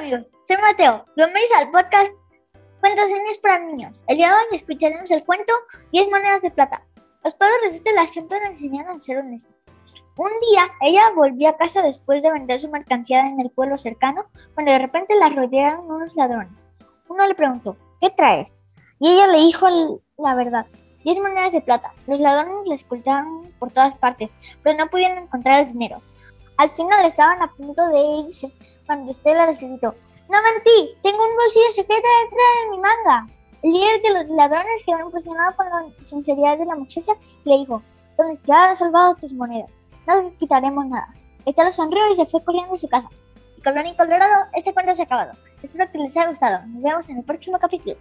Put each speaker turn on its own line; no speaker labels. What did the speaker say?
amigos, soy Mateo. Bienvenidos al podcast Cuentos Niños para Niños. El día de hoy escucharemos el cuento 10 monedas de plata. Los padres de este la siempre le enseñaron a ser honestos. Un día, ella volvió a casa después de vender su mercancía en el pueblo cercano, cuando de repente la rodearon unos ladrones. Uno le preguntó, ¿qué traes? Y ella le dijo la verdad, 10 monedas de plata. Los ladrones la escoltaron por todas partes, pero no pudieron encontrar el dinero. Al final estaban a punto de irse cuando Estela les gritó, ¡No mentí! Tengo un bolsillo secreto dentro de mi manga. El líder de los ladrones quedó impresionado con la sinceridad de la muchacha y le dijo, Don Estela ha salvado tus monedas. No te quitaremos nada. Estela sonrió y se fue corriendo a su casa. Y color y colorado, este cuento se ha acabado. Espero que les haya gustado. Nos vemos en el próximo capítulo.